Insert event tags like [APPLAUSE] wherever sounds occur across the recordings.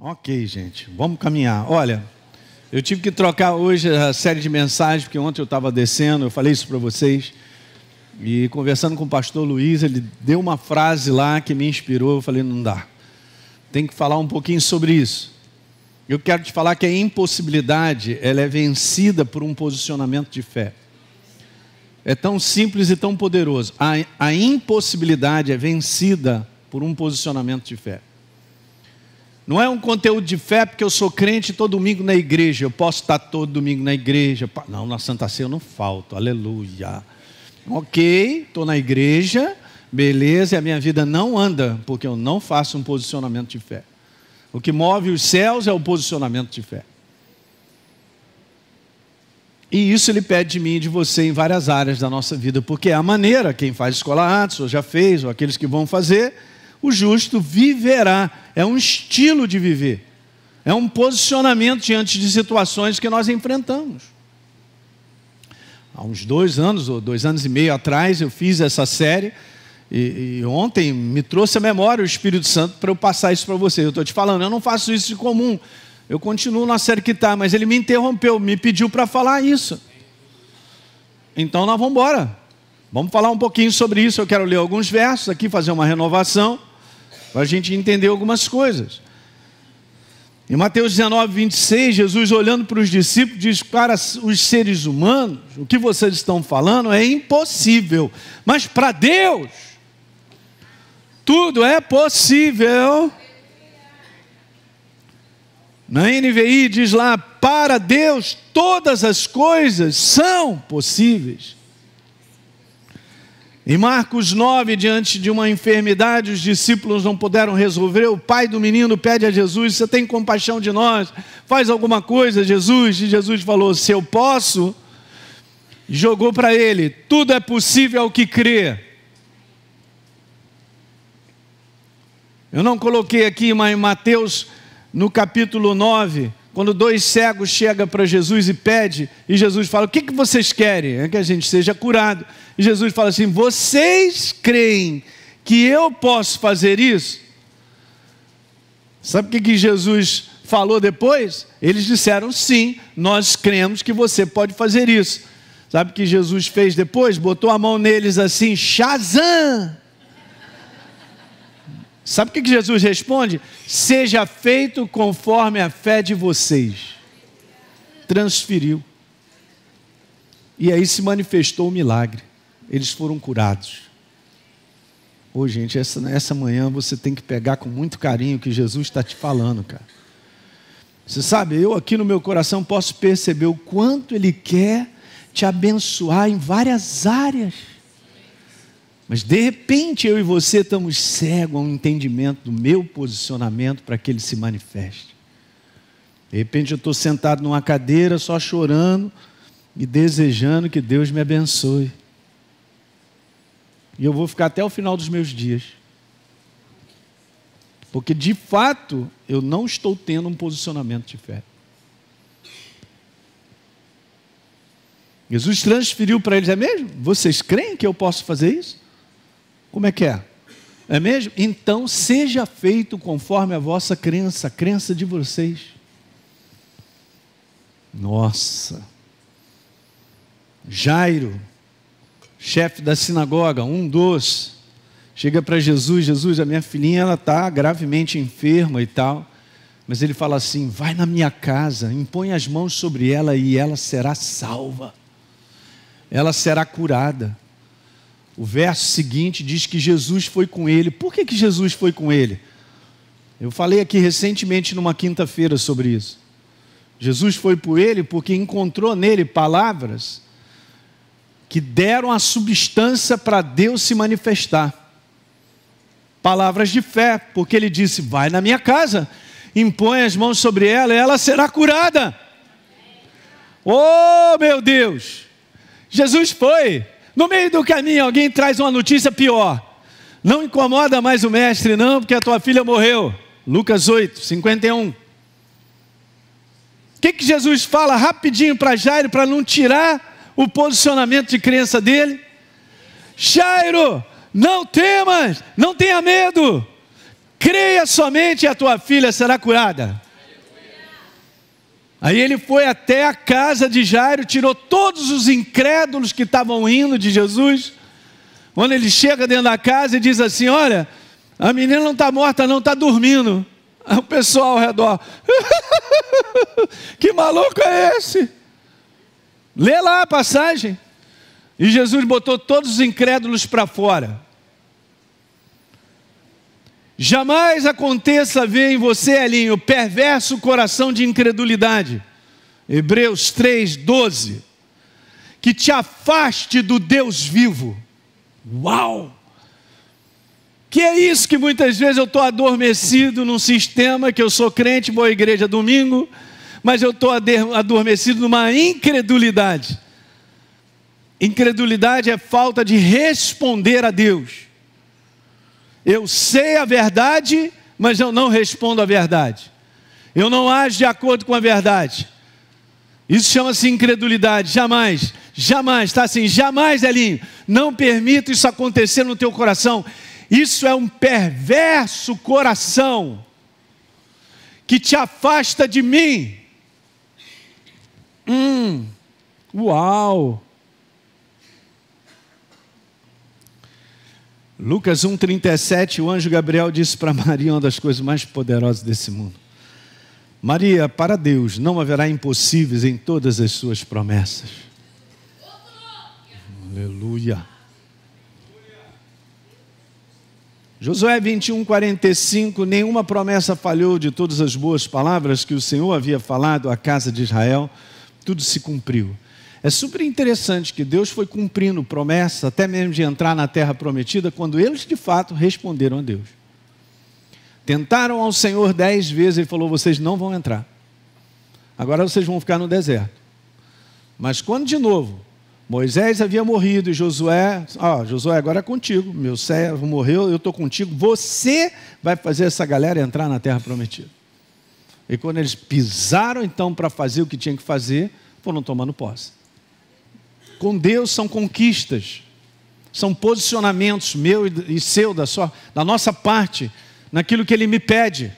Ok, gente, vamos caminhar. Olha, eu tive que trocar hoje a série de mensagens, porque ontem eu estava descendo, eu falei isso para vocês. E conversando com o pastor Luiz, ele deu uma frase lá que me inspirou. Eu falei: não dá, tem que falar um pouquinho sobre isso. Eu quero te falar que a impossibilidade ela é vencida por um posicionamento de fé. É tão simples e tão poderoso. A, a impossibilidade é vencida por um posicionamento de fé. Não é um conteúdo de fé porque eu sou crente todo domingo na igreja. Eu posso estar todo domingo na igreja. Não, na Santa Ceia eu não falto. Aleluia. Ok, estou na igreja, beleza, e a minha vida não anda porque eu não faço um posicionamento de fé. O que move os céus é o posicionamento de fé. E isso ele pede de mim e de você em várias áreas da nossa vida, porque é a maneira, quem faz escola antes, ou já fez, ou aqueles que vão fazer, o justo viverá. É um estilo de viver. É um posicionamento diante de situações que nós enfrentamos. Há uns dois anos, ou dois anos e meio atrás, eu fiz essa série. E, e ontem me trouxe a memória o Espírito Santo para eu passar isso para você. Eu estou te falando, eu não faço isso de comum. Eu continuo na série que está, mas ele me interrompeu, me pediu para falar isso. Então nós vamos embora. Vamos falar um pouquinho sobre isso. Eu quero ler alguns versos aqui, fazer uma renovação para a gente entender algumas coisas. Em Mateus 19, 26, Jesus olhando para os discípulos diz: Para os seres humanos, o que vocês estão falando é impossível, mas para Deus, tudo é possível. Na NVI diz lá: Para Deus, todas as coisas são possíveis. Em Marcos 9, diante de uma enfermidade, os discípulos não puderam resolver. O pai do menino pede a Jesus: Você tem compaixão de nós? Faz alguma coisa, Jesus. E Jesus falou: Se eu posso. Jogou para ele: Tudo é possível ao que crê. Eu não coloquei aqui, mas em Mateus, no capítulo 9, quando dois cegos chegam para Jesus e pede, e Jesus fala: O que, que vocês querem? É que a gente seja curado. E Jesus fala assim: Vocês creem que eu posso fazer isso? Sabe o que, que Jesus falou depois? Eles disseram: Sim, nós cremos que você pode fazer isso. Sabe o que Jesus fez depois? Botou a mão neles assim: Shazam! Sabe o que, Jesus responde? Seja feito conforme a fé de vocês. Transferiu. E aí se manifestou o milagre eles foram curados. Ô, gente, essa, essa manhã você tem que pegar com muito carinho o que Jesus está te falando, cara. Você sabe, eu aqui no meu coração posso perceber o quanto Ele quer te abençoar em várias áreas. Mas de repente eu e você estamos cegos ao entendimento do meu posicionamento para que ele se manifeste. De repente eu estou sentado numa cadeira só chorando e desejando que Deus me abençoe. E eu vou ficar até o final dos meus dias. Porque de fato eu não estou tendo um posicionamento de fé. Jesus transferiu para eles, é mesmo? Vocês creem que eu posso fazer isso? Como é que é? É mesmo? Então seja feito conforme a vossa crença, a crença de vocês. Nossa. Jairo chefe da sinagoga, um dos, chega para Jesus, Jesus, a minha filhinha ela está gravemente enferma e tal, mas ele fala assim, vai na minha casa, impõe as mãos sobre ela e ela será salva, ela será curada. O verso seguinte diz que Jesus foi com ele. Por que, que Jesus foi com ele? Eu falei aqui recentemente numa quinta-feira sobre isso. Jesus foi por ele porque encontrou nele palavras que deram a substância para Deus se manifestar. Palavras de fé, porque ele disse: Vai na minha casa, impõe as mãos sobre ela e ela será curada. Oh, meu Deus! Jesus foi. No meio do caminho, alguém traz uma notícia pior. Não incomoda mais o mestre, não, porque a tua filha morreu. Lucas 8, 51. O que, que Jesus fala rapidinho para Jairo para não tirar o posicionamento de crença dele. Jairo, não temas, não tenha medo. creia somente e a tua filha será curada. Aí ele foi até a casa de Jairo, tirou todos os incrédulos que estavam indo de Jesus. Quando ele chega dentro da casa e diz assim: Olha, a menina não está morta, não, está dormindo. Aí o pessoal ao redor: Que maluco é esse? Lê lá a passagem. E Jesus botou todos os incrédulos para fora. Jamais aconteça ver em você, Elinho, perverso coração de incredulidade. Hebreus 3, 12. Que te afaste do Deus vivo. Uau! Que é isso que muitas vezes eu estou adormecido num sistema que eu sou crente, vou à igreja domingo, mas eu estou adormecido numa incredulidade. Incredulidade é falta de responder a Deus. Eu sei a verdade, mas eu não respondo a verdade. Eu não ajo de acordo com a verdade. Isso chama-se incredulidade. Jamais, jamais, está assim, jamais, Elinho, não permita isso acontecer no teu coração. Isso é um perverso coração que te afasta de mim. Hum, uau! Lucas 1,37, o anjo Gabriel disse para Maria uma das coisas mais poderosas desse mundo. Maria, para Deus não haverá impossíveis em todas as suas promessas. Aleluia. Josué 21, 45, nenhuma promessa falhou de todas as boas palavras que o Senhor havia falado à casa de Israel, tudo se cumpriu. É super interessante que Deus foi cumprindo promessa, até mesmo de entrar na terra prometida, quando eles de fato responderam a Deus. Tentaram ao Senhor dez vezes, ele falou: vocês não vão entrar. Agora vocês vão ficar no deserto. Mas quando de novo Moisés havia morrido e Josué, ó, Josué agora é contigo, meu servo morreu, eu estou contigo, você vai fazer essa galera entrar na terra prometida. E quando eles pisaram então para fazer o que tinham que fazer, foram tomando posse. Com Deus são conquistas, são posicionamentos meu e seu, da, sua, da nossa parte, naquilo que Ele me pede,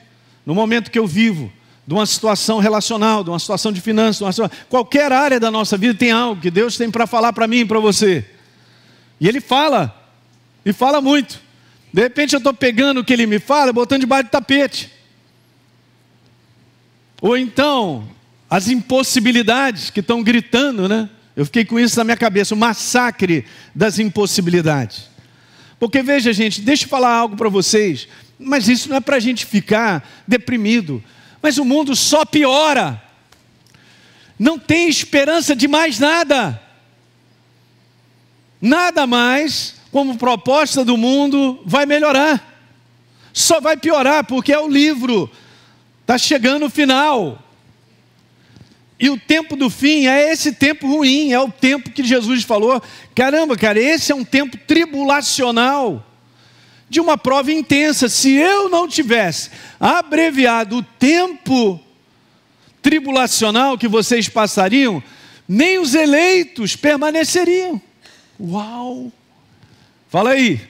no momento que eu vivo, de uma situação relacional, de uma situação de finanças, situação... qualquer área da nossa vida tem algo que Deus tem para falar para mim e para você. E Ele fala, e fala muito. De repente eu estou pegando o que Ele me fala, botando debaixo do tapete. Ou então, as impossibilidades que estão gritando, né? Eu fiquei com isso na minha cabeça, o massacre das impossibilidades. Porque veja, gente, deixa eu falar algo para vocês, mas isso não é para a gente ficar deprimido. Mas o mundo só piora, não tem esperança de mais nada. Nada mais, como proposta do mundo, vai melhorar. Só vai piorar, porque é o livro, está chegando o final. E o tempo do fim é esse tempo ruim, é o tempo que Jesus falou. Caramba, cara, esse é um tempo tribulacional, de uma prova intensa. Se eu não tivesse abreviado o tempo tribulacional que vocês passariam, nem os eleitos permaneceriam. Uau! Fala aí.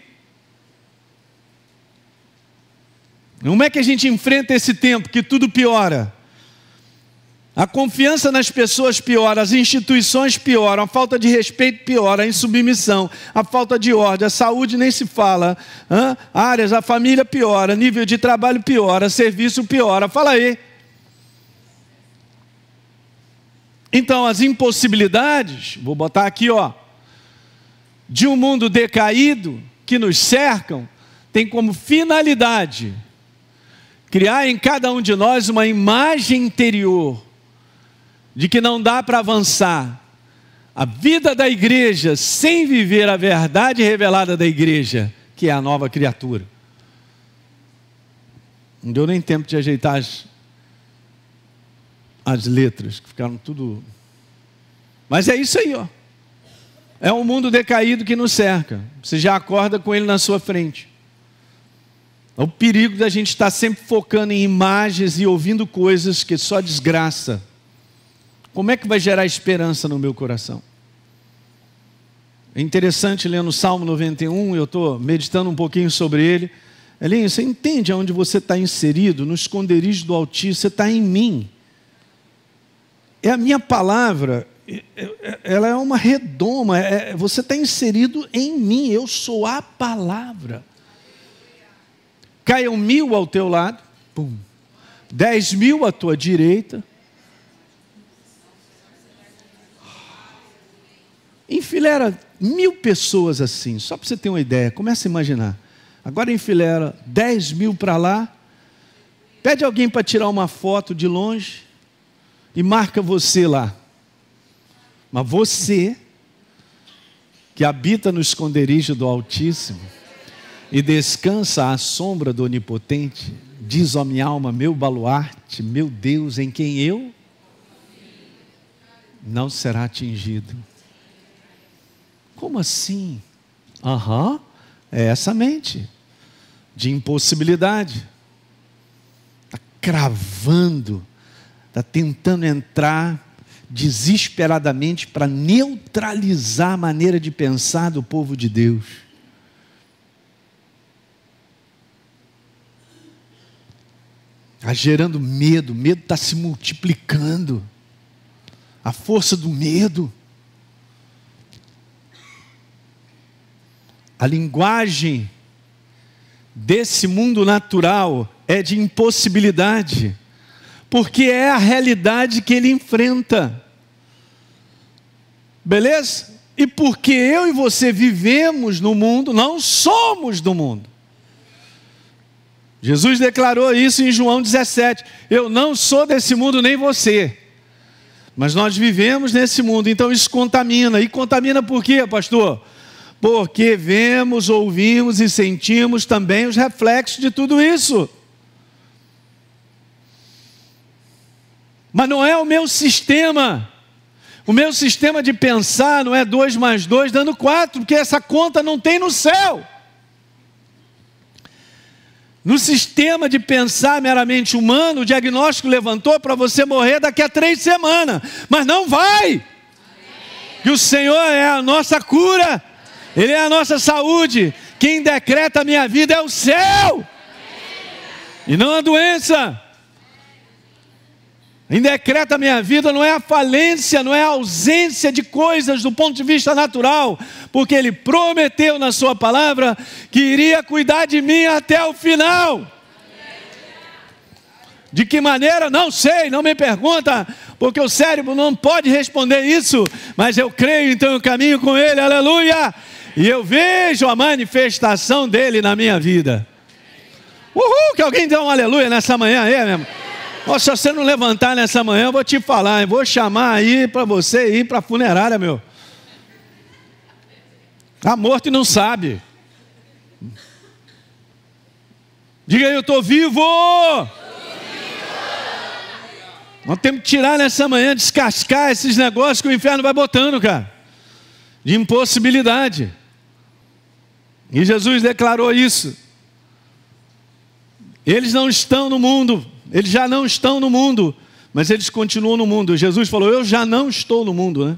Como é que a gente enfrenta esse tempo que tudo piora? A confiança nas pessoas piora, as instituições pioram, a falta de respeito piora, a insubmissão, a falta de ordem, a saúde nem se fala, hein? áreas, a família piora, nível de trabalho piora, serviço piora. Fala aí. Então, as impossibilidades, vou botar aqui, ó, de um mundo decaído que nos cercam, tem como finalidade criar em cada um de nós uma imagem interior de que não dá para avançar a vida da igreja sem viver a verdade revelada da igreja, que é a nova criatura. Não deu nem tempo de ajeitar as, as letras, que ficaram tudo. Mas é isso aí, ó. É um mundo decaído que nos cerca. Você já acorda com ele na sua frente. É o perigo da gente estar sempre focando em imagens e ouvindo coisas que só desgraça como é que vai gerar esperança no meu coração? É interessante lendo o Salmo 91, eu estou meditando um pouquinho sobre ele. Elinho, você entende aonde você está inserido? No esconderijo do Altíssimo, você está em mim. É a minha palavra, ela é uma redoma, é, você está inserido em mim, eu sou a palavra. Caiam mil ao teu lado, pum. dez mil à tua direita. Enfileira mil pessoas assim, só para você ter uma ideia, começa a imaginar. Agora enfileira 10 mil para lá. Pede alguém para tirar uma foto de longe e marca você lá. Mas você, que habita no esconderijo do Altíssimo e descansa à sombra do Onipotente, diz a minha alma, meu baluarte, meu Deus, em quem eu não será atingido. Como assim? Aham. Uhum. É essa mente de impossibilidade. Está cravando, está tentando entrar desesperadamente para neutralizar a maneira de pensar do povo de Deus. Está gerando medo, medo está se multiplicando. A força do medo. A linguagem desse mundo natural é de impossibilidade, porque é a realidade que ele enfrenta. Beleza? E porque eu e você vivemos no mundo, não somos do mundo. Jesus declarou isso em João 17: Eu não sou desse mundo, nem você. Mas nós vivemos nesse mundo, então isso contamina. E contamina por quê, pastor? Porque vemos, ouvimos e sentimos também os reflexos de tudo isso. Mas não é o meu sistema. O meu sistema de pensar não é dois mais dois dando quatro, porque essa conta não tem no céu. No sistema de pensar meramente humano, o diagnóstico levantou para você morrer daqui a três semanas, mas não vai. Que o Senhor é a nossa cura. Ele é a nossa saúde. Quem decreta a minha vida é o céu. E não a doença. Quem decreta a minha vida não é a falência, não é a ausência de coisas do ponto de vista natural, porque Ele prometeu na Sua palavra que iria cuidar de mim até o final. De que maneira? Não sei, não me pergunta, porque o cérebro não pode responder isso, mas eu creio, então eu caminho com Ele, aleluia. E eu vejo a manifestação dele na minha vida. Uhul, que alguém dê um aleluia nessa manhã aí, mesmo. Oh, se você não levantar nessa manhã, eu vou te falar, eu vou chamar aí para você ir para a funerária, meu. Está morto e não sabe. Diga aí, eu estou vivo. Nós temos que tirar nessa manhã, descascar esses negócios que o inferno vai botando, cara. De impossibilidade. E Jesus declarou isso. Eles não estão no mundo, eles já não estão no mundo, mas eles continuam no mundo. Jesus falou: Eu já não estou no mundo, né?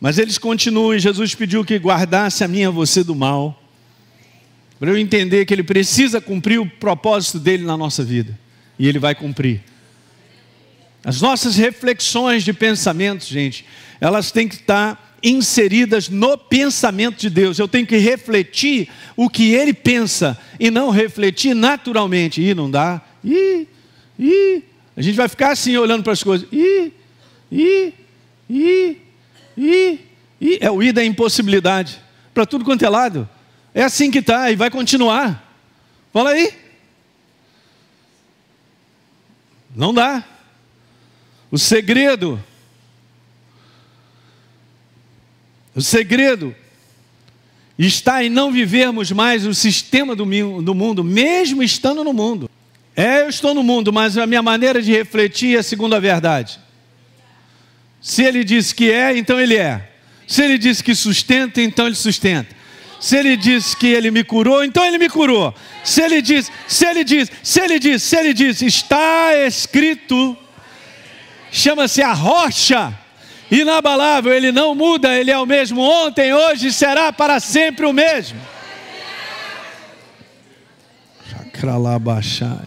Mas eles continuam, e Jesus pediu que guardasse a mim e a você do mal, para eu entender que Ele precisa cumprir o propósito dele na nossa vida, e Ele vai cumprir. As nossas reflexões de pensamentos, gente, elas têm que estar inseridas no pensamento de Deus. Eu tenho que refletir o que ele pensa e não refletir naturalmente. Ih, não dá. Ih, ih. A gente vai ficar assim olhando para as coisas. Ih, ih, ih, ih. É o i da impossibilidade. Para tudo quanto é lado. É assim que está e vai continuar. Fala aí. Não dá. O segredo O segredo está em não vivermos mais o sistema do, mundo, mesmo estando no mundo. É, eu estou no mundo, mas a minha maneira de refletir é segundo a verdade. Se ele diz que é, então ele é. Se ele diz que sustenta, então ele sustenta. Se ele diz que ele me curou, então ele me curou. Se ele diz, se ele diz, se ele diz, se ele diz, está escrito, chama-se a rocha inabalável, ele não muda, ele é o mesmo ontem, hoje será para sempre o mesmo. cralabachai.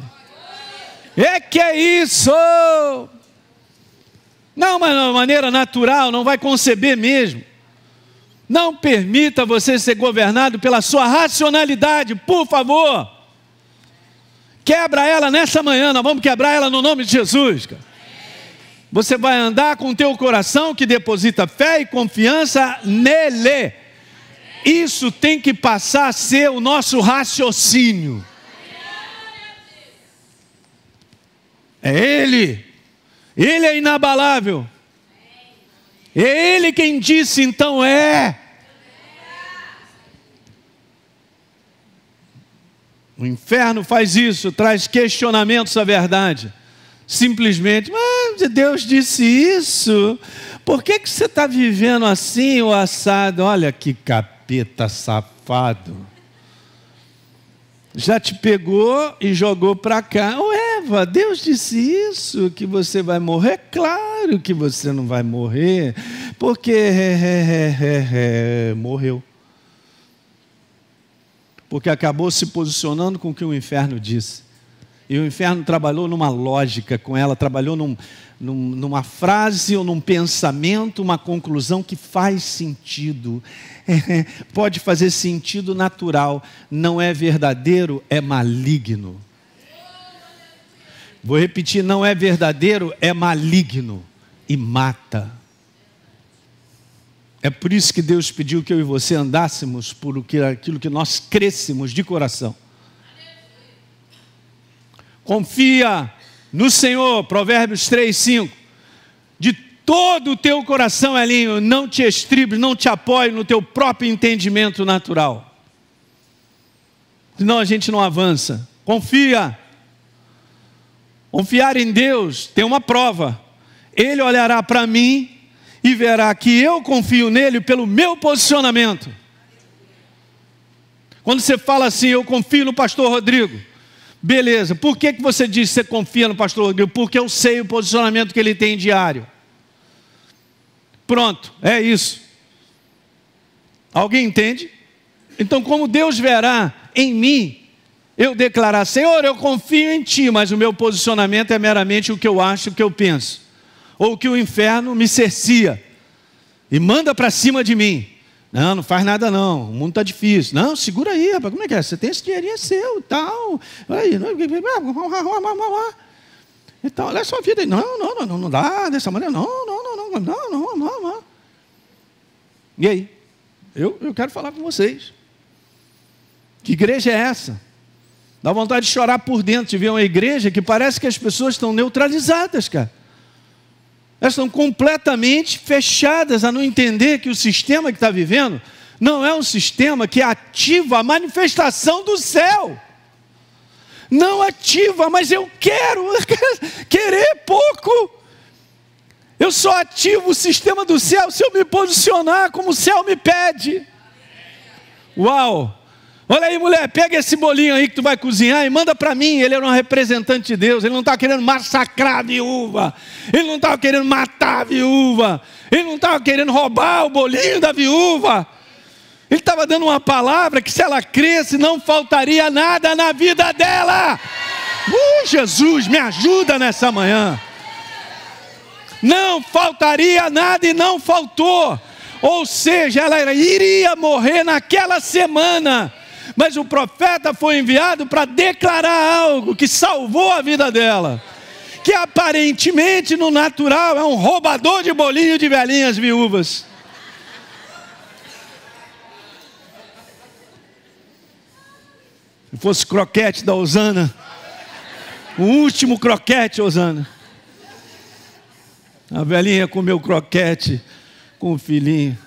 É que é isso! Não, mas de maneira natural, não vai conceber mesmo. Não permita você ser governado pela sua racionalidade, por favor. Quebra ela nessa manhã, nós vamos quebrar ela no nome de Jesus. Cara. Você vai andar com o teu coração que deposita fé e confiança nele. Isso tem que passar a ser o nosso raciocínio. É Ele. Ele é inabalável. É Ele quem disse, então é. O inferno faz isso, traz questionamentos à verdade. Simplesmente, mas Deus disse isso. Por que, que você está vivendo assim, o assado? Olha que capeta safado já te pegou e jogou para cá. Ô Eva, Deus disse isso, que você vai morrer? Claro que você não vai morrer, porque morreu. Porque acabou se posicionando com o que o inferno disse. E o inferno trabalhou numa lógica com ela, trabalhou num, num, numa frase ou num pensamento, uma conclusão que faz sentido. [LAUGHS] É, pode fazer sentido natural, não é verdadeiro, é maligno. Vou repetir: não é verdadeiro, é maligno e mata. É por isso que Deus pediu que eu e você andássemos por aquilo que nós crescemos de coração. Confia no Senhor, Provérbios 3, 5. De todo o teu coração, Elinho, não te estribes, não te apoie no teu próprio entendimento natural. Senão a gente não avança. Confia. Confiar em Deus tem uma prova. Ele olhará para mim e verá que eu confio nele pelo meu posicionamento. Quando você fala assim, eu confio no pastor Rodrigo. Beleza, por que, que você diz que você confia no pastor Rodrigo? Porque eu sei o posicionamento que ele tem diário. Pronto, é isso. Alguém entende? Então, como Deus verá em mim, eu declarar, Senhor, eu confio em Ti, mas o meu posicionamento é meramente o que eu acho, o que eu penso, ou que o inferno me cercia e manda para cima de mim. Não, não faz nada não, o mundo está difícil. Não, segura aí, rapaz, como é que é? Você tem esse dinheirinho é seu e tal. Aí, então, olha a sua vida aí. Não, não, não, não dá dessa maneira. Não, não, não, não, não, não, não, não. E aí? Eu, eu quero falar com vocês. Que igreja é essa? Dá vontade de chorar por dentro de ver uma igreja que parece que as pessoas estão neutralizadas, cara. Elas estão completamente fechadas a não entender que o sistema que está vivendo não é um sistema que ativa a manifestação do céu. Não ativa, mas eu quero, [LAUGHS] querer pouco. Eu só ativo o sistema do céu se eu me posicionar como o céu me pede. Uau! Olha aí, mulher, pega esse bolinho aí que tu vai cozinhar e manda para mim. Ele era um representante de Deus. Ele não estava querendo massacrar a viúva. Ele não estava querendo matar a viúva. Ele não estava querendo roubar o bolinho da viúva. Ele estava dando uma palavra que se ela cresce, não faltaria nada na vida dela. Uh, Jesus, me ajuda nessa manhã. Não faltaria nada e não faltou. Ou seja, ela iria morrer naquela semana mas o profeta foi enviado para declarar algo que salvou a vida dela. Que aparentemente no natural é um roubador de bolinho de velhinhas viúvas. Se fosse croquete da Osana, o último croquete, Osana. A velhinha comeu croquete com o filhinho.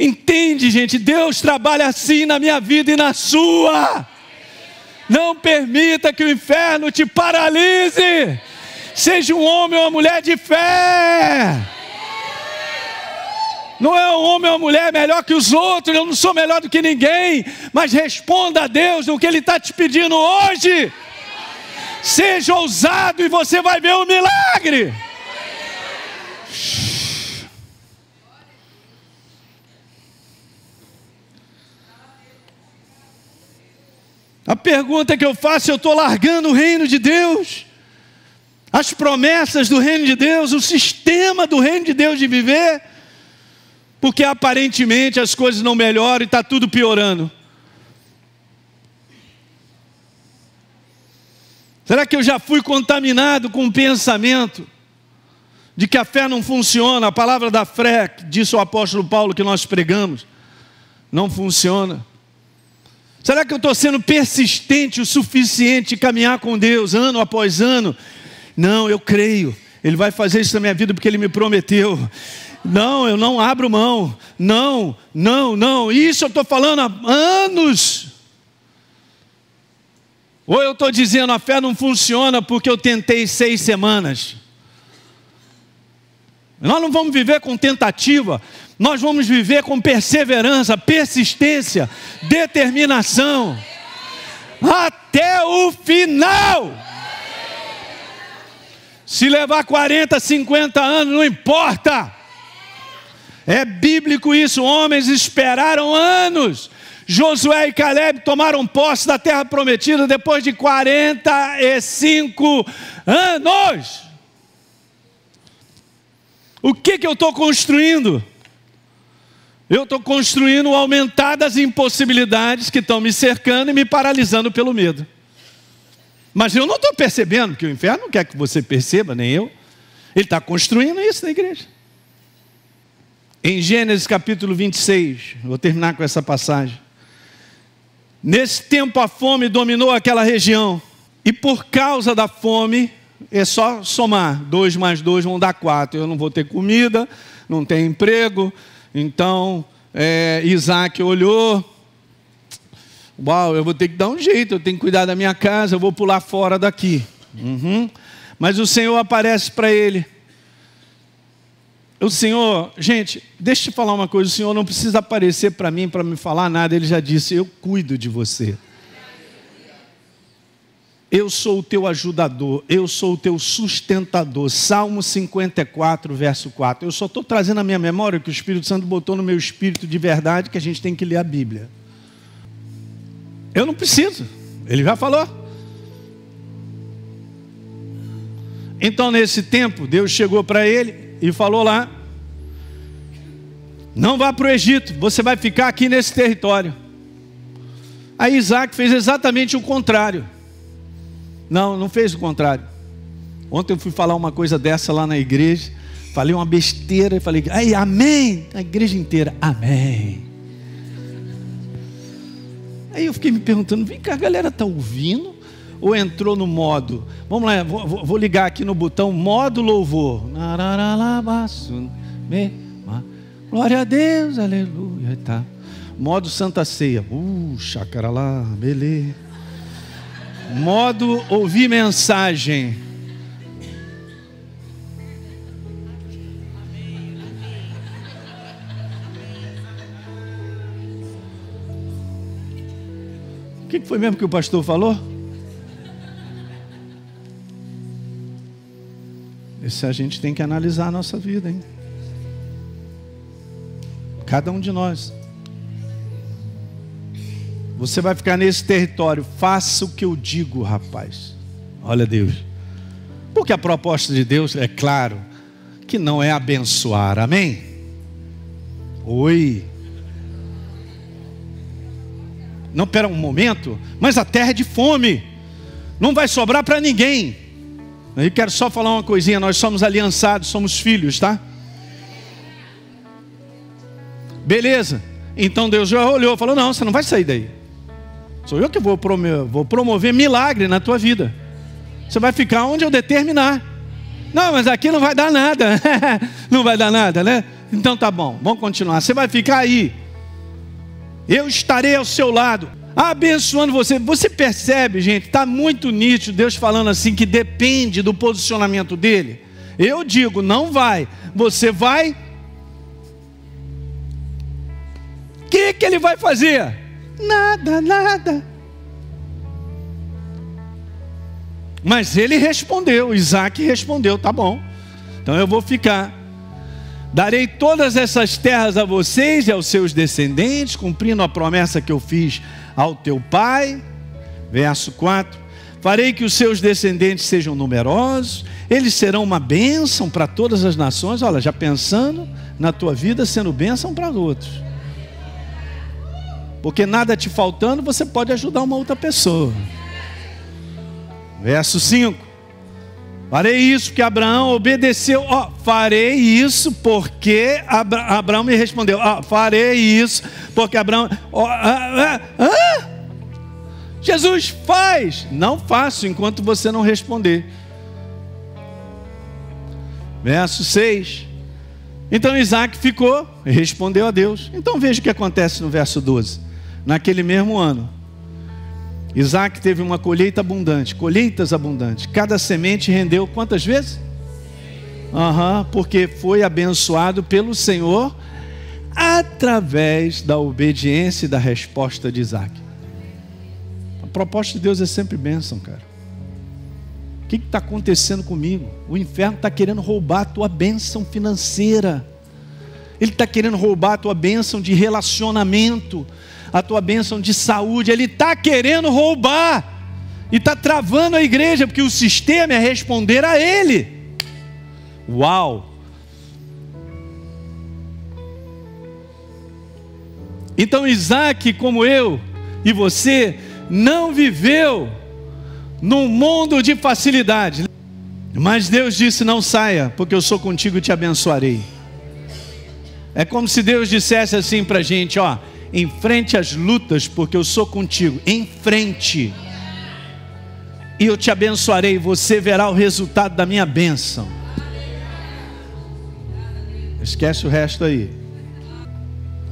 Entende, gente? Deus trabalha assim na minha vida e na sua. Não permita que o inferno te paralise. Seja um homem ou uma mulher de fé. Não é um homem ou uma mulher melhor que os outros, eu não sou melhor do que ninguém, mas responda a Deus no que Ele está te pedindo hoje. Seja ousado e você vai ver o milagre. A pergunta que eu faço: eu estou largando o reino de Deus, as promessas do reino de Deus, o sistema do reino de Deus de viver, porque aparentemente as coisas não melhoram e está tudo piorando. Será que eu já fui contaminado com o pensamento de que a fé não funciona? A palavra da fé, disse o apóstolo Paulo que nós pregamos, não funciona. Será que eu estou sendo persistente o suficiente em caminhar com Deus ano após ano? Não, eu creio. Ele vai fazer isso na minha vida porque ele me prometeu. Não, eu não abro mão. Não, não, não. Isso eu estou falando há anos. Ou eu estou dizendo a fé não funciona porque eu tentei seis semanas. Nós não vamos viver com tentativa, nós vamos viver com perseverança, persistência, determinação, até o final. Se levar 40, 50 anos, não importa. É bíblico isso, homens esperaram anos Josué e Caleb tomaram posse da terra prometida depois de 45 anos. O que, que eu estou construindo? Eu estou construindo aumentar das impossibilidades que estão me cercando e me paralisando pelo medo. Mas eu não estou percebendo, que o inferno não quer que você perceba, nem eu. Ele está construindo isso na igreja. Em Gênesis capítulo 26, vou terminar com essa passagem. Nesse tempo a fome dominou aquela região. E por causa da fome, é só somar. Dois mais dois vão dar quatro. Eu não vou ter comida, não tenho emprego. Então, é, Isaac olhou. Uau, eu vou ter que dar um jeito, eu tenho que cuidar da minha casa, eu vou pular fora daqui. Uhum. Mas o Senhor aparece para ele o Senhor, gente, deixa eu te falar uma coisa: o Senhor não precisa aparecer para mim para me falar nada, ele já disse: Eu cuido de você. Eu sou o teu ajudador, eu sou o teu sustentador. Salmo 54, verso 4. Eu só estou trazendo a minha memória que o Espírito Santo botou no meu espírito de verdade que a gente tem que ler a Bíblia. Eu não preciso, ele já falou. Então, nesse tempo, Deus chegou para ele e falou lá: Não vá para o Egito, você vai ficar aqui nesse território. Aí Isaac fez exatamente o contrário. Não, não fez o contrário. Ontem eu fui falar uma coisa dessa lá na igreja. Falei uma besteira e falei, ai, amém. A igreja inteira, amém. Aí eu fiquei me perguntando, vem cá, a galera está ouvindo? ou entrou no modo? Vamos lá, vou, vou ligar aqui no botão modo louvor. Glória a Deus, aleluia. Tá. Modo Santa Ceia. Uh, chácara lá, beleza. Modo ouvir mensagem. O que foi mesmo que o pastor falou? Isso a gente tem que analisar a nossa vida, hein? Cada um de nós. Você vai ficar nesse território, faça o que eu digo, rapaz. Olha Deus. Porque a proposta de Deus é claro que não é abençoar, amém? Oi. Não, pera um momento, mas a terra é de fome, não vai sobrar para ninguém. Eu quero só falar uma coisinha: nós somos aliançados, somos filhos, tá? Beleza. Então Deus já olhou, falou: Não, você não vai sair daí. Sou eu que vou promover, vou promover milagre na tua vida. Você vai ficar onde eu determinar. Não, mas aqui não vai dar nada. [LAUGHS] não vai dar nada, né? Então tá bom, vamos continuar. Você vai ficar aí. Eu estarei ao seu lado abençoando você. Você percebe, gente, está muito nítido Deus falando assim que depende do posicionamento dele. Eu digo, não vai. Você vai. O que, que ele vai fazer? Nada, nada. Mas ele respondeu, Isaac respondeu, tá bom. Então eu vou ficar. Darei todas essas terras a vocês e aos seus descendentes, cumprindo a promessa que eu fiz ao teu pai, Verso 4: Farei que os seus descendentes sejam numerosos, eles serão uma bênção para todas as nações. Olha, já pensando na tua vida sendo bênção para outros. Porque nada te faltando, você pode ajudar uma outra pessoa. Verso 5. Farei isso porque Abraão obedeceu. Ó, oh, farei isso porque Abra Abraão me respondeu. Ó, oh, farei isso porque Abraão. Oh, ah, ah, ah? Jesus faz. Não faço enquanto você não responder. Verso 6. Então Isaac ficou e respondeu a Deus. Então veja o que acontece no verso 12. Naquele mesmo ano, Isaac teve uma colheita abundante, colheitas abundantes. Cada semente rendeu quantas vezes? Uhum, porque foi abençoado pelo Senhor através da obediência e da resposta de Isaac. A proposta de Deus é sempre bênção, cara. O que está acontecendo comigo? O inferno está querendo roubar a tua bênção financeira. Ele está querendo roubar a tua bênção de relacionamento a tua bênção de saúde. Ele está querendo roubar e está travando a igreja, porque o sistema é responder a ele. Uau! Então Isaac, como eu e você, não viveu num mundo de facilidade. Mas Deus disse: Não saia, porque eu sou contigo e te abençoarei. É como se Deus dissesse assim para a gente: Ó, Enfrente as lutas, porque eu sou contigo. Em frente. E eu te abençoarei. Você verá o resultado da minha bênção. Esquece o resto aí.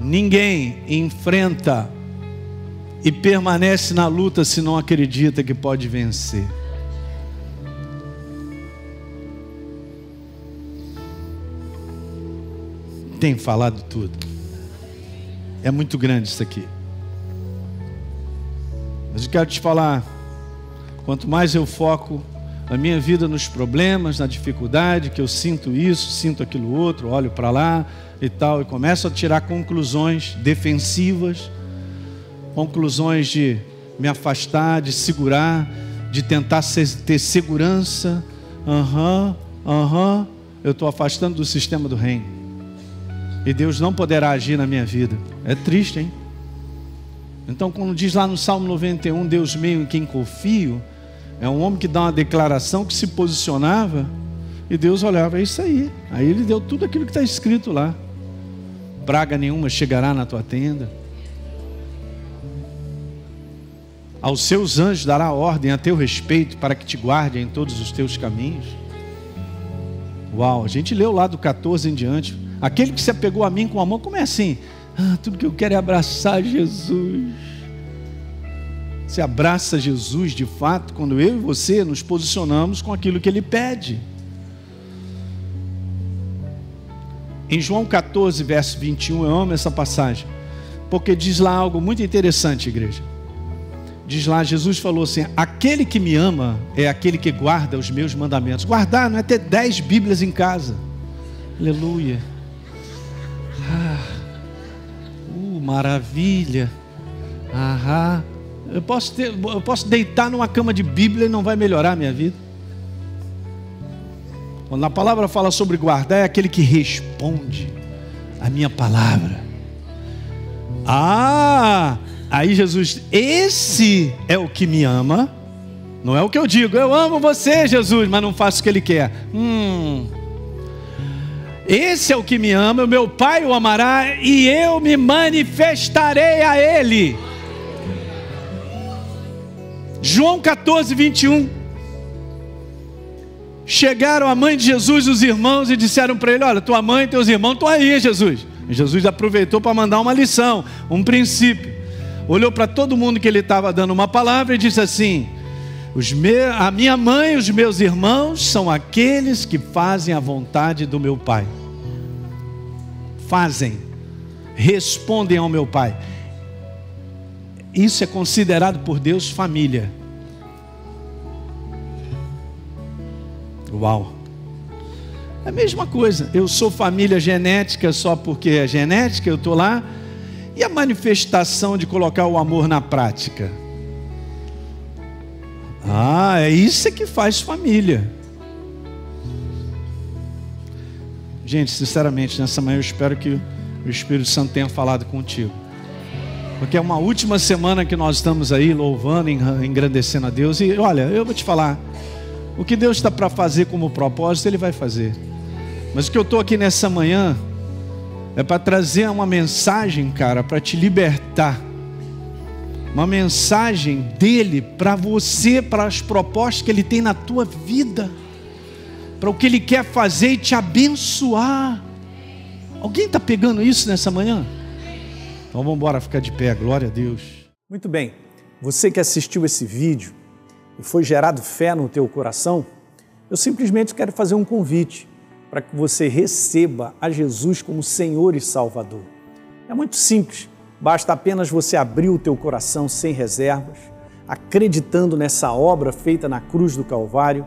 Ninguém enfrenta e permanece na luta se não acredita que pode vencer. Tem falado tudo. É muito grande isso aqui. Mas eu quero te falar: quanto mais eu foco a minha vida nos problemas, na dificuldade, que eu sinto isso, sinto aquilo outro, olho para lá e tal, e começo a tirar conclusões defensivas, conclusões de me afastar, de segurar, de tentar ter segurança. Aham, uhum, aham, uhum, eu estou afastando do sistema do reino e Deus não poderá agir na minha vida. É triste, hein? Então, quando diz lá no Salmo 91, Deus meio em quem confio, é um homem que dá uma declaração que se posicionava e Deus olhava, é isso aí. Aí ele deu tudo aquilo que está escrito lá. Praga nenhuma chegará na tua tenda. Aos seus anjos dará ordem a teu respeito para que te guardem em todos os teus caminhos. Uau, a gente leu lá do 14 em diante. Aquele que se apegou a mim com amor, como é assim? Ah, tudo que eu quero é abraçar Jesus. Se abraça Jesus de fato quando eu e você nos posicionamos com aquilo que ele pede. Em João 14, verso 21, eu amo essa passagem, porque diz lá algo muito interessante, igreja. Diz lá, Jesus falou assim: aquele que me ama é aquele que guarda os meus mandamentos. Guardar não é ter dez Bíblias em casa. Aleluia. Maravilha. Aham. Eu posso, ter, eu posso deitar numa cama de Bíblia e não vai melhorar a minha vida. Quando a palavra fala sobre guardar, é aquele que responde a minha palavra. Ah, aí Jesus, esse é o que me ama. Não é o que eu digo, eu amo você, Jesus, mas não faço o que ele quer. Hum, esse é o que me ama, o meu Pai o amará e eu me manifestarei a Ele. João 14, 21. Chegaram a mãe de Jesus, os irmãos, e disseram para ele: Olha, tua mãe e teus irmãos estão aí, Jesus. E Jesus aproveitou para mandar uma lição, um princípio. Olhou para todo mundo que ele estava dando uma palavra e disse assim: a minha mãe e os meus irmãos são aqueles que fazem a vontade do meu Pai fazem, respondem ao meu Pai. Isso é considerado por Deus família. Uau! É a mesma coisa. Eu sou família genética só porque é genética, eu estou lá. E a manifestação de colocar o amor na prática? Ah, é isso que faz família. Gente, sinceramente, nessa manhã eu espero que o Espírito Santo tenha falado contigo. Porque é uma última semana que nós estamos aí louvando, engrandecendo a Deus. E olha, eu vou te falar: o que Deus está para fazer como propósito, Ele vai fazer. Mas o que eu estou aqui nessa manhã é para trazer uma mensagem, cara, para te libertar. Uma mensagem dele para você, para as propostas que ele tem na tua vida, para o que ele quer fazer e te abençoar. Alguém está pegando isso nessa manhã? Então vamos embora ficar de pé, glória a Deus. Muito bem, você que assistiu esse vídeo e foi gerado fé no teu coração, eu simplesmente quero fazer um convite para que você receba a Jesus como Senhor e Salvador. É muito simples, basta apenas você abrir o teu coração sem reservas, acreditando nessa obra feita na cruz do Calvário,